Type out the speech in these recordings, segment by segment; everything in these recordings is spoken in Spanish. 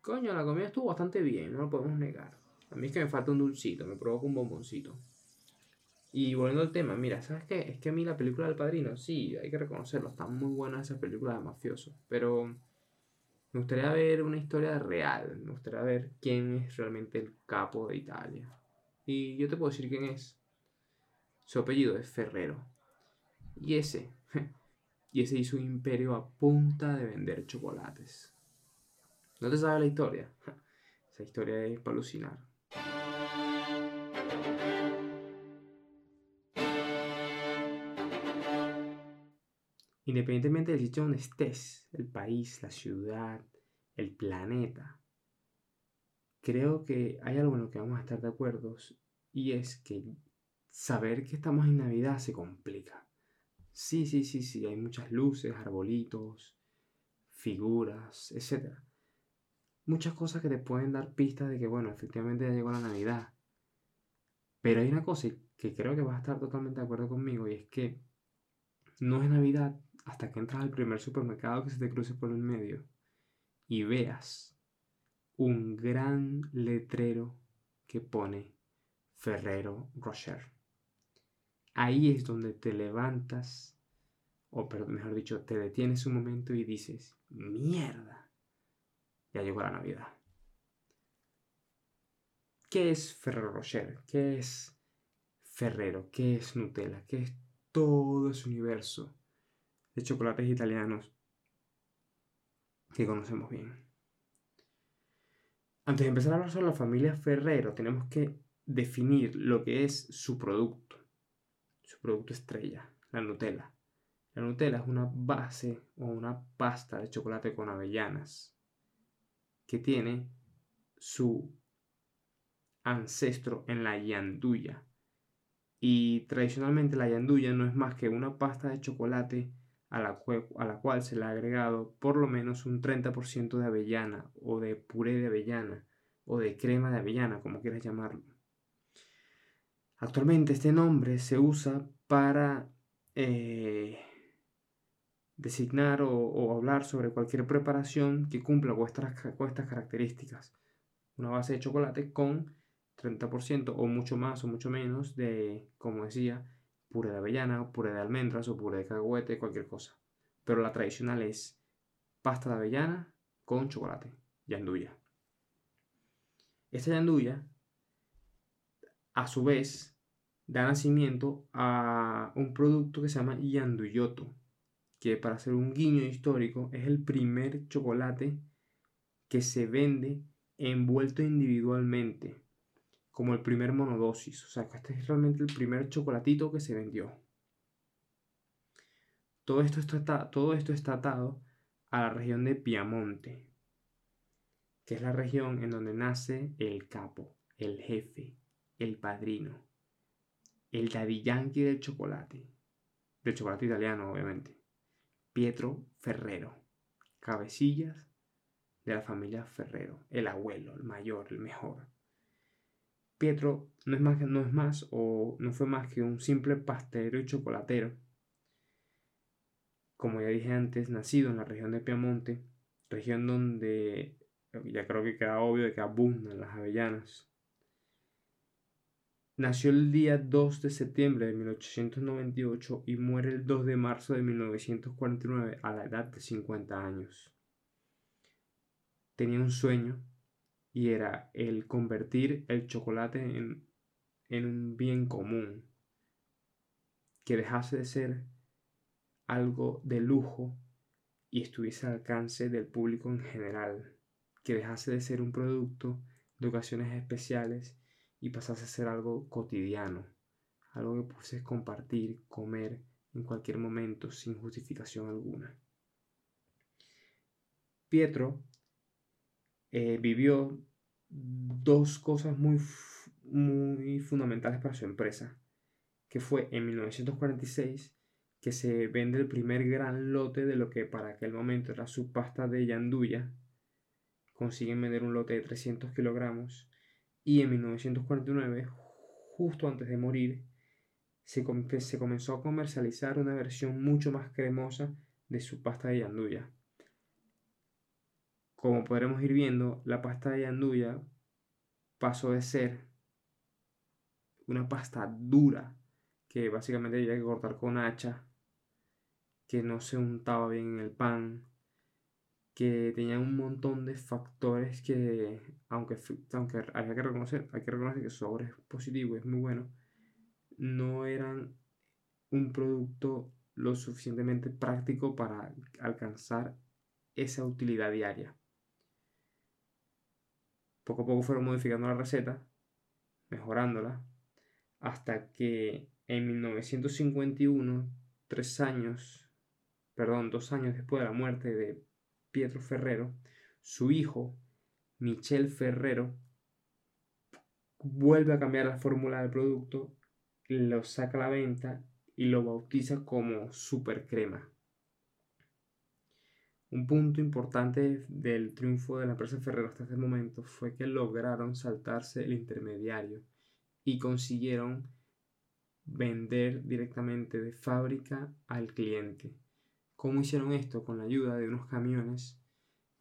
Coño, la comida estuvo bastante bien, no lo podemos negar. A mí es que me falta un dulcito, me provoca un bomboncito. Y volviendo al tema, mira, ¿sabes qué? Es que a mí la película del padrino, sí, hay que reconocerlo, está muy buena esa película de mafioso, pero me gustaría ver una historia real, me gustaría ver quién es realmente el capo de Italia. Y yo te puedo decir quién es. Su apellido es Ferrero. Y ese, y ese hizo un imperio a punta de vender chocolates. ¿No te sabes la historia? Esa historia es para alucinar. Independientemente del sitio donde estés, el país, la ciudad, el planeta, creo que hay algo en lo que vamos a estar de acuerdo y es que saber que estamos en Navidad se complica. Sí, sí, sí, sí, hay muchas luces, arbolitos, figuras, etc. Muchas cosas que te pueden dar pistas de que, bueno, efectivamente ya llegó la Navidad. Pero hay una cosa que creo que vas a estar totalmente de acuerdo conmigo y es que no es Navidad hasta que entras al primer supermercado que se te cruce por el medio y veas un gran letrero que pone Ferrero Rocher. Ahí es donde te levantas, o mejor dicho, te detienes un momento y dices, mierda, ya llegó la Navidad. ¿Qué es Ferrero Rocher? ¿Qué es Ferrero? ¿Qué es Nutella? ¿Qué es todo ese universo de chocolates italianos que conocemos bien? Antes de empezar a hablar sobre la familia Ferrero, tenemos que definir lo que es su producto, su producto estrella, la Nutella. La Nutella es una base o una pasta de chocolate con avellanas que tiene su ancestro en la yanduya. Y tradicionalmente la yanduya no es más que una pasta de chocolate a la, a la cual se le ha agregado por lo menos un 30% de avellana o de puré de avellana o de crema de avellana, como quieras llamarlo. Actualmente este nombre se usa para eh, designar o, hablar sobre cualquier preparación que cumpla con estas, características. Una base de chocolate con 30% o mucho más o mucho menos de, como decía, puré de avellana, puré de almendras o puré de cacahuete, cualquier cosa. Pero la tradicional es pasta de avellana con chocolate, yanduya. Esta yanduya, a su vez, da nacimiento a un producto que se llama yanduyoto que para hacer un guiño histórico es el primer chocolate que se vende envuelto individualmente, como el primer monodosis. O sea, que este es realmente el primer chocolatito que se vendió. Todo esto está, todo esto está atado a la región de Piamonte, que es la región en donde nace el capo, el jefe, el padrino, el daddy yankee del chocolate, del chocolate italiano obviamente. Pietro Ferrero, cabecillas de la familia Ferrero, el abuelo, el mayor, el mejor. Pietro no es más, no es más o no fue más que un simple pastelero y chocolatero. Como ya dije antes, nacido en la región de Piamonte, región donde ya creo que queda obvio de que abundan las avellanas. Nació el día 2 de septiembre de 1898 y muere el 2 de marzo de 1949 a la edad de 50 años. Tenía un sueño y era el convertir el chocolate en, en un bien común, que dejase de ser algo de lujo y estuviese al alcance del público en general, que dejase de ser un producto de ocasiones especiales y pasase a ser algo cotidiano, algo que puedes compartir, comer en cualquier momento sin justificación alguna. Pietro eh, vivió dos cosas muy, muy fundamentales para su empresa, que fue en 1946 que se vende el primer gran lote de lo que para aquel momento era su pasta de yanduya. Consiguen vender un lote de 300 kilogramos y en 1949, justo antes de morir, se, se comenzó a comercializar una versión mucho más cremosa de su pasta de yanduya. como podremos ir viendo, la pasta de yanduya pasó de ser una pasta dura que básicamente había que cortar con hacha, que no se untaba bien en el pan, que tenía un montón de factores que, aunque, aunque había que reconocer, hay que reconocer que su sabor es positivo, es muy bueno, no eran un producto lo suficientemente práctico para alcanzar esa utilidad diaria. Poco a poco fueron modificando la receta, mejorándola, hasta que en 1951, tres años, perdón, dos años después de la muerte de Pietro Ferrero, su hijo, Michel Ferrero, vuelve a cambiar la fórmula del producto, lo saca a la venta y lo bautiza como super crema. Un punto importante del triunfo de la empresa Ferrero hasta este momento fue que lograron saltarse el intermediario y consiguieron vender directamente de fábrica al cliente. ¿Cómo hicieron esto? Con la ayuda de unos camiones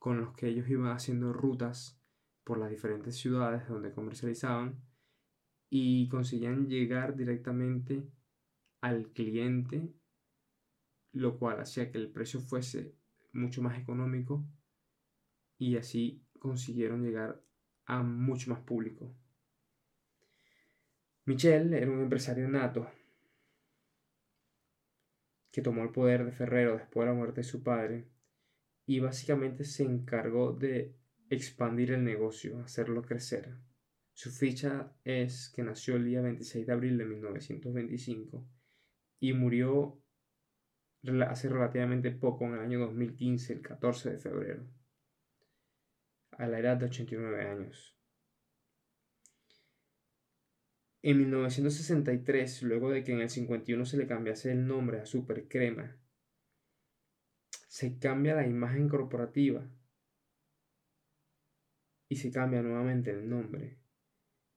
con los que ellos iban haciendo rutas por las diferentes ciudades donde comercializaban y conseguían llegar directamente al cliente, lo cual hacía que el precio fuese mucho más económico y así consiguieron llegar a mucho más público. Michel era un empresario nato que tomó el poder de Ferrero después de la muerte de su padre y básicamente se encargó de expandir el negocio, hacerlo crecer. Su ficha es que nació el día 26 de abril de 1925 y murió hace relativamente poco, en el año 2015, el 14 de febrero, a la edad de 89 años. En 1963, luego de que en el 51 se le cambiase el nombre a Super Crema, se cambia la imagen corporativa y se cambia nuevamente el nombre.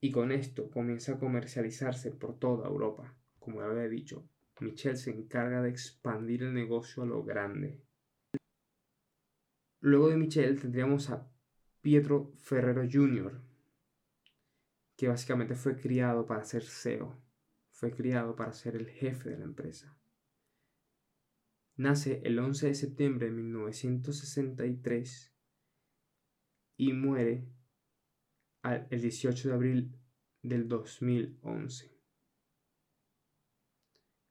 Y con esto comienza a comercializarse por toda Europa. Como ya había dicho, Michel se encarga de expandir el negocio a lo grande. Luego de Michel tendríamos a Pietro Ferrero Jr., que básicamente fue criado para ser CEO, fue criado para ser el jefe de la empresa. Nace el 11 de septiembre de 1963 y muere el 18 de abril del 2011.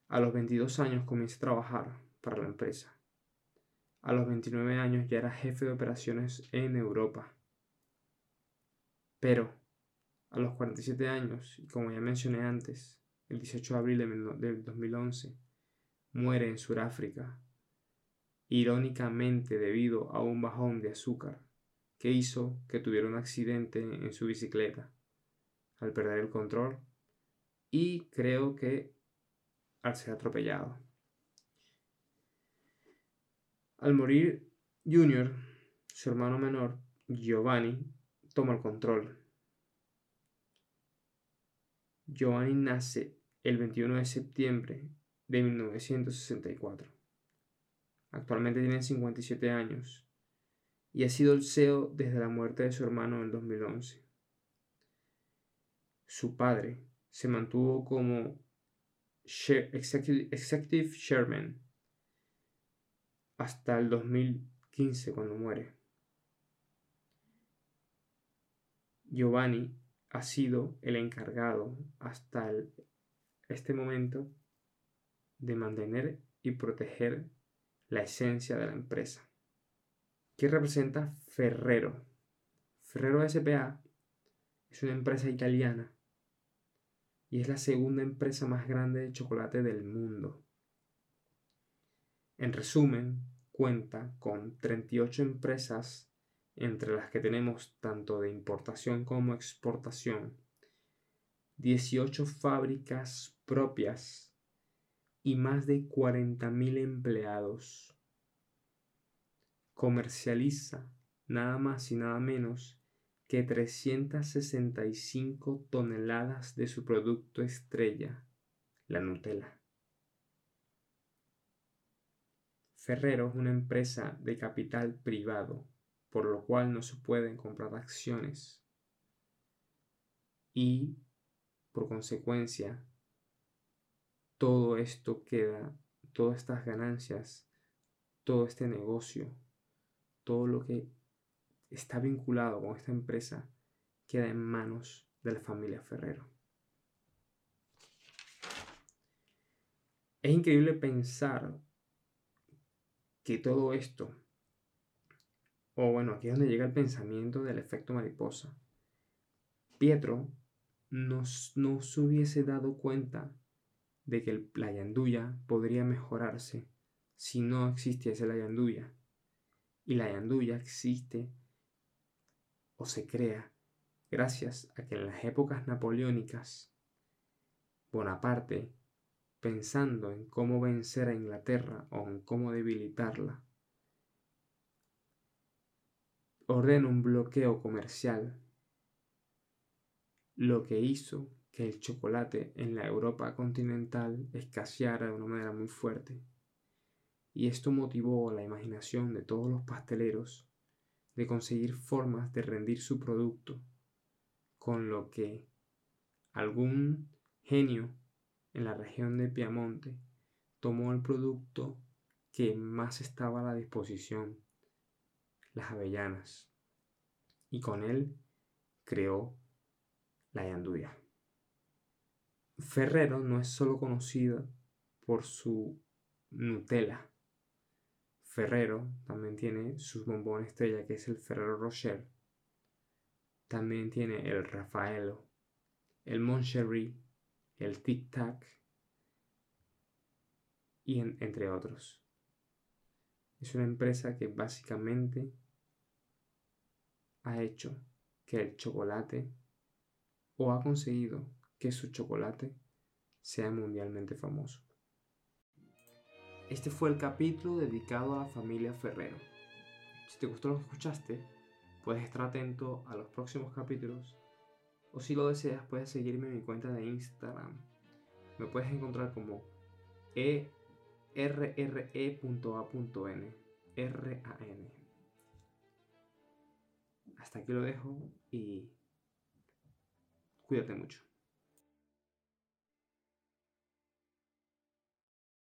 A los 22 años comienza a trabajar para la empresa. A los 29 años ya era jefe de operaciones en Europa. Pero a los 47 años, y como ya mencioné antes, el 18 de abril del 2011, muere en Sudáfrica, irónicamente debido a un bajón de azúcar que hizo que tuviera un accidente en su bicicleta al perder el control y creo que al ser atropellado. Al morir Junior, su hermano menor, Giovanni, toma el control Giovanni nace el 21 de septiembre de 1964. Actualmente tiene 57 años y ha sido el CEO desde la muerte de su hermano en 2011. Su padre se mantuvo como Executive Chairman hasta el 2015 cuando muere. Giovanni ha sido el encargado hasta este momento de mantener y proteger la esencia de la empresa. ¿Qué representa Ferrero? Ferrero SPA es una empresa italiana y es la segunda empresa más grande de chocolate del mundo. En resumen, cuenta con 38 empresas entre las que tenemos tanto de importación como exportación, 18 fábricas propias y más de 40.000 empleados. Comercializa nada más y nada menos que 365 toneladas de su producto estrella, la Nutella. Ferrero es una empresa de capital privado por lo cual no se pueden comprar acciones y por consecuencia todo esto queda, todas estas ganancias, todo este negocio, todo lo que está vinculado con esta empresa queda en manos de la familia Ferrero. Es increíble pensar que todo esto, o bueno, aquí es donde llega el pensamiento del efecto mariposa. Pietro no se hubiese dado cuenta de que la yanduya podría mejorarse si no existiese la yanduya. Y la yanduya existe o se crea gracias a que en las épocas napoleónicas Bonaparte, pensando en cómo vencer a Inglaterra o en cómo debilitarla, ordena un bloqueo comercial, lo que hizo que el chocolate en la Europa continental escaseara de una manera muy fuerte. Y esto motivó la imaginación de todos los pasteleros de conseguir formas de rendir su producto, con lo que algún genio en la región de Piamonte tomó el producto que más estaba a la disposición, las avellanas, y con él creó la yanduya. Ferrero no es solo conocida por su Nutella. Ferrero también tiene sus bombón estrella, que es el Ferrero Rocher. También tiene el Raffaello, el Moncherry, el Tic Tac y entre otros. Es una empresa que básicamente ha hecho que el chocolate o ha conseguido que su chocolate sea mundialmente famoso. Este fue el capítulo dedicado a la familia Ferrero. Si te gustó lo que escuchaste, puedes estar atento a los próximos capítulos o si lo deseas puedes seguirme en mi cuenta de Instagram. Me puedes encontrar como erre.a.n. R-A-N. Hasta aquí lo dejo y cuídate mucho.